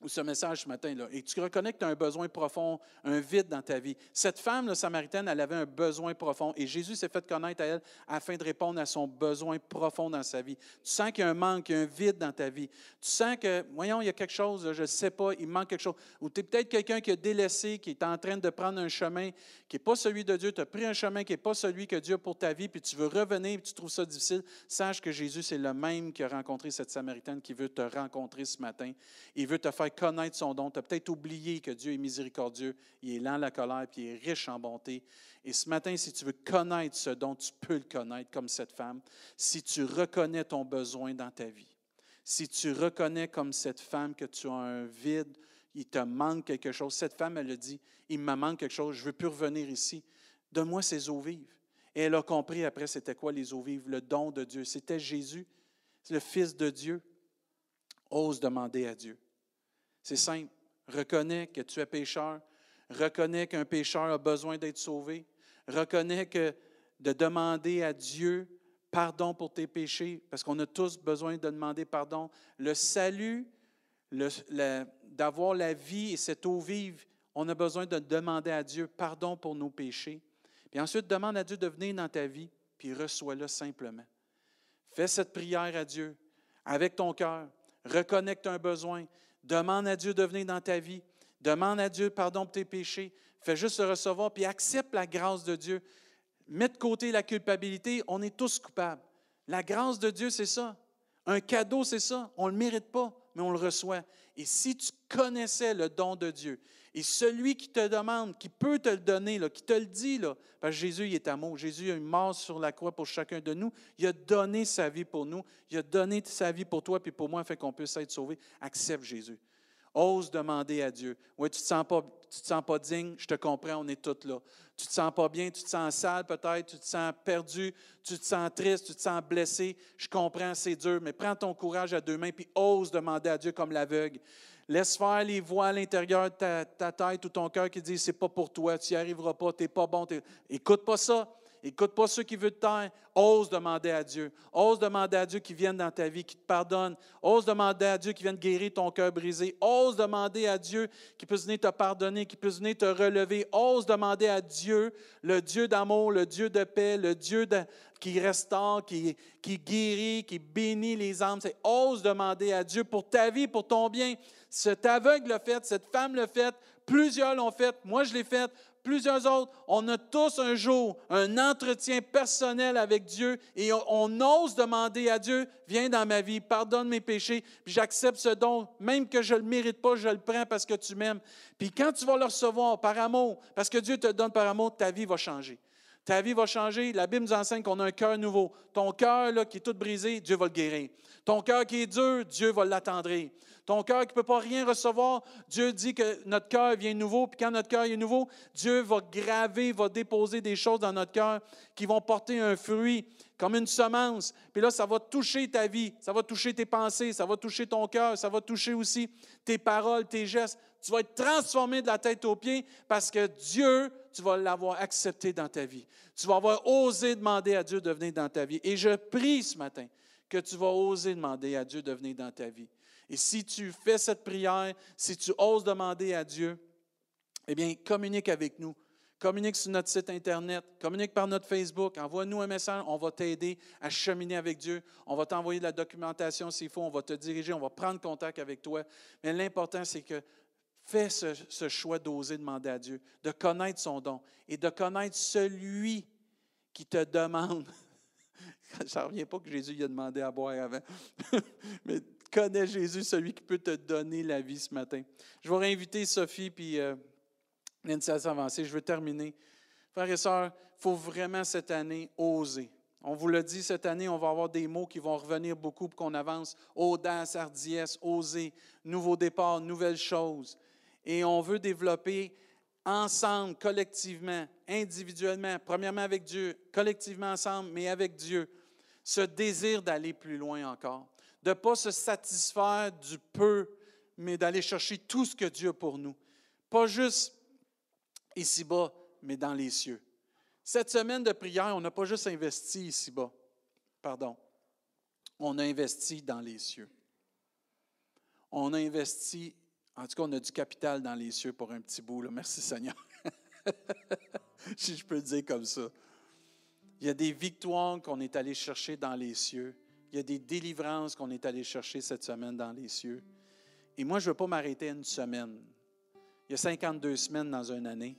ou ce message ce matin-là, et tu reconnais que tu as un besoin profond, un vide dans ta vie. Cette femme, la samaritaine, elle avait un besoin profond, et Jésus s'est fait connaître à elle afin de répondre à son besoin profond dans sa vie. Tu sens qu'il y a un manque, qu'il y a un vide dans ta vie. Tu sens que, voyons, il y a quelque chose, je ne sais pas, il manque quelque chose. Ou tu es peut-être quelqu'un qui a délaissé, qui est en train de prendre un chemin qui n'est pas celui de Dieu. Tu as pris un chemin qui n'est pas celui que Dieu a pour ta vie, puis tu veux revenir, puis tu trouves ça difficile. Sache que Jésus, c'est le même qui a rencontré cette samaritaine qui veut te rencontrer ce matin. Il veut te faire connaître son don. Tu as peut-être oublié que Dieu est miséricordieux, il est lent à la colère, puis il est riche en bonté. Et ce matin, si tu veux connaître ce don, tu peux le connaître comme cette femme. Si tu reconnais ton besoin dans ta vie, si tu reconnais comme cette femme que tu as un vide, il te manque quelque chose. Cette femme, elle a dit, il me manque quelque chose, je ne veux plus revenir ici. Donne-moi ces eaux vives. Et elle a compris après c'était quoi les eaux vives, le don de Dieu. C'était Jésus, le Fils de Dieu. Ose demander à Dieu. C'est simple. Reconnais que tu es pécheur. Reconnais qu'un pécheur a besoin d'être sauvé. Reconnais que de demander à Dieu pardon pour tes péchés, parce qu'on a tous besoin de demander pardon. Le salut, d'avoir la vie et cette eau vive, on a besoin de demander à Dieu pardon pour nos péchés. Puis ensuite, demande à Dieu de venir dans ta vie, puis reçois-le simplement. Fais cette prière à Dieu avec ton cœur. Reconnecte un besoin. Demande à Dieu de venir dans ta vie. Demande à Dieu pardon pour tes péchés. Fais juste le recevoir, puis accepte la grâce de Dieu. Mets de côté la culpabilité. On est tous coupables. La grâce de Dieu, c'est ça. Un cadeau, c'est ça. On ne le mérite pas, mais on le reçoit. Et si tu connaissais le don de Dieu, et celui qui te demande, qui peut te le donner, là, qui te le dit, là, parce que Jésus il est amour, Jésus a une mort sur la croix pour chacun de nous, il a donné sa vie pour nous, il a donné sa vie pour toi et pour moi afin qu'on puisse être sauvé. Accepte Jésus. Ose demander à Dieu. Oui, tu ne te sens pas digne, je te comprends, on est tous là. Tu te sens pas bien, tu te sens sale peut-être, tu te sens perdu, tu te sens triste, tu te sens blessé. Je comprends, c'est dur, mais prends ton courage à deux mains puis ose demander à Dieu comme l'aveugle. Laisse faire les voix à l'intérieur de ta, tête ou ton cœur qui disent c'est pas pour toi, tu n'y arriveras pas, tu n'es pas bon. Écoute pas ça. Écoute pas ceux qui veulent te taire. Ose demander à Dieu. Ose demander à Dieu qui vienne dans ta vie, qui te pardonne. Ose demander à Dieu qui vienne guérir ton cœur brisé. Ose demander à Dieu qui puisse venir te pardonner, qui puisse venir te relever. Ose demander à Dieu, le Dieu d'amour, le Dieu de paix, le Dieu qui restaure, qui, qui guérit, qui bénit les âmes. C'est ose demander à Dieu pour ta vie, pour ton bien. Cet aveugle l'a fait, cette femme l'a fait, plusieurs l'ont fait, moi je l'ai fait, plusieurs autres. On a tous un jour un entretien personnel avec Dieu et on, ose demander à Dieu, viens dans ma vie, pardonne mes péchés, puis j'accepte ce don, même que je ne le mérite pas, je le prends parce que tu m'aimes. Puis quand tu vas le recevoir par amour, parce que Dieu te donne par amour, ta vie va changer. Ta vie va changer. La Bible nous enseigne qu'on a un cœur nouveau. Ton cœur qui est tout brisé, Dieu va le guérir. Ton cœur qui est dur, Dieu va l'attendrir. Ton cœur qui ne peut pas rien recevoir, Dieu dit que notre cœur vient nouveau, puis quand notre cœur est nouveau, Dieu va graver, va déposer des choses dans notre cœur qui vont porter un fruit comme une semence. Puis là, ça va toucher ta vie, ça va toucher tes pensées, ça va toucher ton cœur, ça va toucher aussi tes paroles, tes gestes. Tu vas être transformé de la tête aux pieds parce que Dieu, tu vas l'avoir accepté dans ta vie. Tu vas avoir osé demander à Dieu de venir dans ta vie. Et je prie ce matin que tu vas oser demander à Dieu de venir dans ta vie. Et si tu fais cette prière, si tu oses demander à Dieu, eh bien, communique avec nous. Communique sur notre site Internet, communique par notre Facebook, envoie-nous un message, on va t'aider à cheminer avec Dieu. On va t'envoyer de la documentation s'il faut, on va te diriger, on va prendre contact avec toi. Mais l'important, c'est que fais ce, choix d'oser demander à Dieu, de connaître son don et de connaître celui qui te demande. [laughs] Ça ne revient pas que Jésus lui a demandé à boire avant. [laughs] Mais connais Jésus, celui qui peut te donner la vie ce matin. Je vais réinviter Sophie puis euh, l'initiation avancée. Je veux terminer. Frères et sœurs, il faut vraiment cette année oser. On vous l'a dit, cette année, on va avoir des mots qui vont revenir beaucoup pour qu'on avance. Audace, hardiesse, oser, nouveau départ, nouvelles choses. Et on veut développer ensemble, collectivement, individuellement, premièrement avec Dieu, collectivement ensemble, mais avec Dieu, ce désir d'aller plus loin encore de ne pas se satisfaire du peu, mais d'aller chercher tout ce que Dieu a pour nous. Pas juste ici-bas, mais dans les cieux. Cette semaine de prière, on n'a pas juste investi ici-bas, pardon, on a investi dans les cieux. On a investi En tout cas, on a du capital dans les cieux pour un petit bout. Merci Seigneur. [laughs] si je peux le dire comme ça. Il y a des victoires qu'on est allé chercher dans les cieux. Il y a des délivrances qu'on est allé chercher cette semaine dans les cieux. Et moi, je ne veux pas m'arrêter une semaine. Il y a 52 semaines dans une année.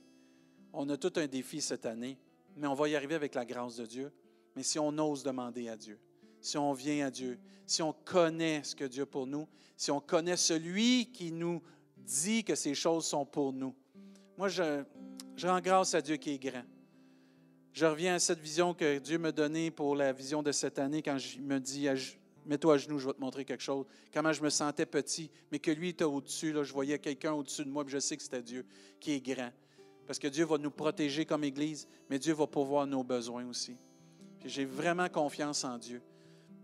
On a tout un défi cette année, mais on va y arriver avec la grâce de Dieu. Mais si on ose demander à Dieu, si on vient à Dieu, si on connaît ce que Dieu a pour nous, si on connaît celui qui nous dit que ces choses sont pour nous. Moi, je, je rends grâce à Dieu qui est grand. Je reviens à cette vision que Dieu m'a donnée pour la vision de cette année quand il me dit Mets-toi à genoux, je vais te montrer quelque chose. Comment je me sentais petit, mais que lui était au-dessus. je voyais quelqu'un au-dessus de moi, puis je sais que c'était Dieu qui est grand. Parce que Dieu va nous protéger comme Église, mais Dieu va pourvoir nos besoins aussi. J'ai vraiment confiance en Dieu.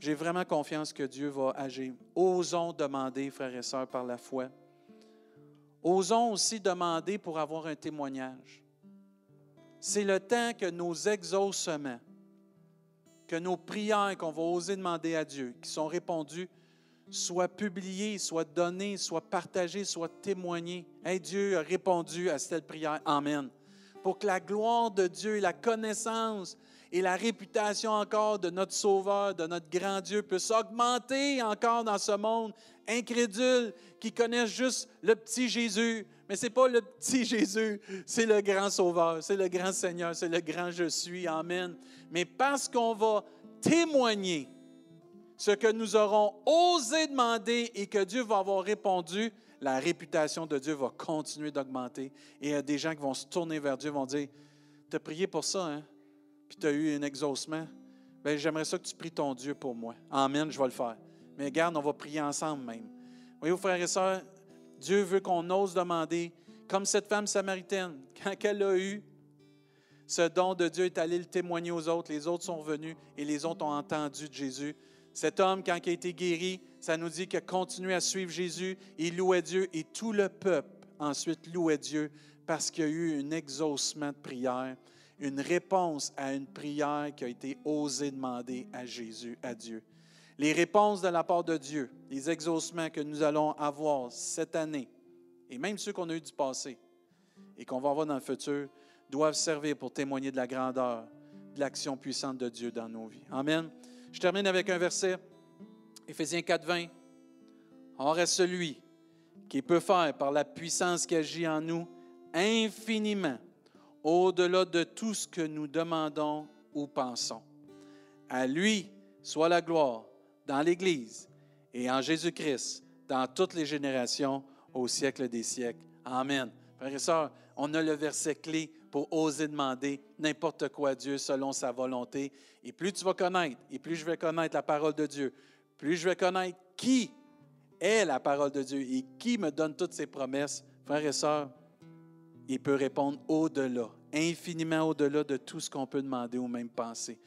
J'ai vraiment confiance que Dieu va agir. Osons demander, frères et sœurs, par la foi. Osons aussi demander pour avoir un témoignage. C'est le temps que nos exaucements, que nos prières qu'on va oser demander à Dieu, qui sont répondues, soient publiées, soient données, soient partagées, soient témoignées. Hey, Dieu a répondu à cette prière. Amen. Pour que la gloire de Dieu et la connaissance et la réputation encore de notre Sauveur, de notre grand Dieu, puisse augmenter encore dans ce monde incrédule qui connaissent juste le petit Jésus. Mais ce n'est pas le petit [laughs] Jésus, c'est le grand Sauveur, c'est le grand Seigneur, c'est le grand Je suis. Amen. Mais parce qu'on va témoigner ce que nous aurons osé demander et que Dieu va avoir répondu, la réputation de Dieu va continuer d'augmenter. Et il des gens qui vont se tourner vers Dieu, vont dire, tu as prié pour ça, hein? Puis tu as eu un exaucement. Bien, j'aimerais ça que tu pries ton Dieu pour moi. Amen, je vais le faire. Mais regarde, on va prier ensemble même. Voyez, frères et sœurs, Dieu veut qu'on ose demander, comme cette femme samaritaine, [laughs] quand elle a eu ce don de Dieu, est allé le témoigner aux autres, les autres sont venus et les autres ont entendu de Jésus. Cet homme, quand il a été guéri, ça nous dit qu'il a continué à suivre Jésus, il louait Dieu et tout le peuple ensuite louait Dieu parce qu'il y a eu un exaucement de prière, une réponse à une prière qui a été osée demander à Jésus, à Dieu. Les réponses de la part de Dieu, les exaucements que nous allons avoir cette année, et même ceux qu'on a eu du passé et qu'on va avoir dans le futur, doivent servir pour témoigner de la grandeur, de l'action puissante de Dieu dans nos vies. Amen. Je termine avec un verset, Éphésiens 4, 20. Or est celui qui peut faire par la puissance qui agit en nous infiniment au-delà de tout ce que nous demandons ou pensons. À lui soit la gloire dans l'Église et en Jésus-Christ dans toutes les générations au siècle des siècles. Amen. Frères et sœurs, on a le verset clé pour oser demander n'importe quoi à Dieu selon sa volonté. Et plus tu vas connaître, et plus je vais connaître la parole de Dieu, plus je vais connaître qui est la parole de Dieu et qui me donne toutes ses promesses, frères et sœurs, il peut répondre au-delà, infiniment au-delà de tout ce qu'on peut demander ou même penser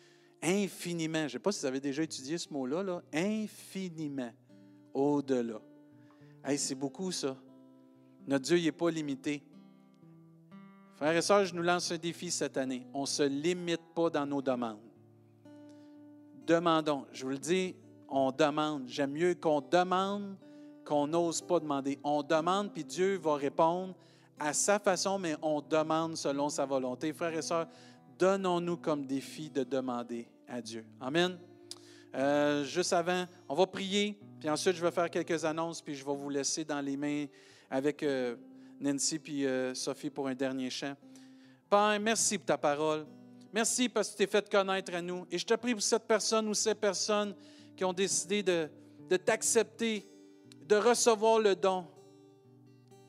infiniment. Je ne sais pas si vous avez déjà étudié ce mot-là, là. infiniment au-delà. c'est beaucoup ça. Notre Dieu n'est pas limité. Frères et sœurs, je nous lance un défi cette année. On ne se limite pas dans nos demandes. Demandons. Je vous le dis, on demande. J'aime mieux qu'on demande qu'on n'ose pas demander. On demande, puis Dieu va répondre à sa façon, mais on demande selon sa volonté. Frères et sœurs, donnons-nous comme défi de demander à Dieu. Amen. Euh, juste avant, on va prier, puis ensuite je vais faire quelques annonces, puis je vais vous laisser dans les mains avec euh, Nancy puis euh, Sophie pour un dernier chant. Père, merci pour ta parole. Merci parce que tu t'es fait connaître à nous. Et je te prie pour cette personne ou ces personnes qui ont décidé de, de t'accepter, de recevoir le don,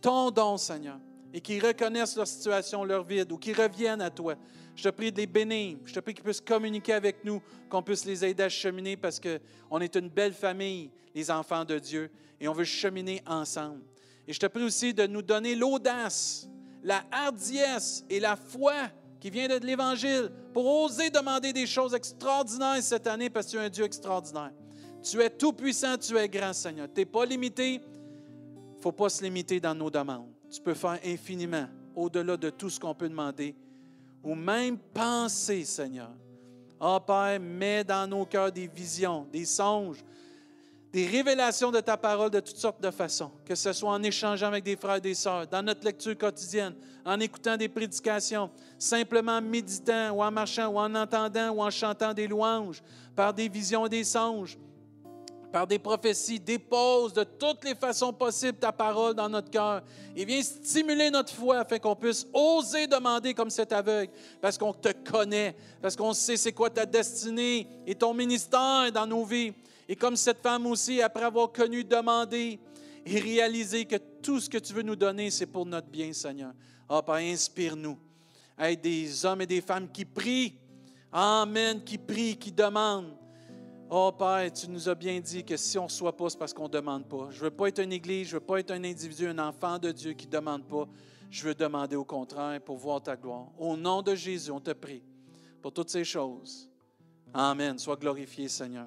ton don, Seigneur, et qui reconnaissent leur situation, leur vide, ou qui reviennent à toi. Je te prie de les bénir. Je te prie qu'ils puissent communiquer avec nous, qu'on puisse les aider à cheminer parce qu'on est une belle famille, les enfants de Dieu, et on veut cheminer ensemble. Et je te prie aussi de nous donner l'audace, la hardiesse et la foi qui vient de l'Évangile pour oser demander des choses extraordinaires cette année parce que tu es un Dieu extraordinaire. Tu es tout puissant, tu es grand, Seigneur. Tu n'es pas limité. Il ne faut pas se limiter dans nos demandes. Tu peux faire infiniment, au-delà de tout ce qu'on peut demander ou même penser, Seigneur. oh, Père, mets dans nos cœurs des visions, des songes, des révélations de ta parole de toutes sortes de façons, que ce soit en échangeant avec des frères et des sœurs, dans notre lecture quotidienne, en écoutant des prédications, simplement en méditant ou en marchant ou en entendant ou en chantant des louanges, par des visions et des songes, par des prophéties, dépose de toutes les façons possibles ta parole dans notre cœur et viens stimuler notre foi afin qu'on puisse oser demander comme cet aveugle, parce qu'on te connaît, parce qu'on sait c'est quoi ta destinée et ton ministère dans nos vies. Et comme cette femme aussi, après avoir connu, demandé et réalisé que tout ce que tu veux nous donner, c'est pour notre bien, Seigneur. Ah, Père, inspire-nous. Être des hommes et des femmes qui prient. Amen, qui prient, qui demandent. Oh Père, tu nous as bien dit que si on ne reçoit pas, c'est parce qu'on ne demande pas. Je ne veux pas être une église, je ne veux pas être un individu, un enfant de Dieu qui ne demande pas. Je veux demander au contraire pour voir ta gloire. Au nom de Jésus, on te prie pour toutes ces choses. Amen. Sois glorifié, Seigneur.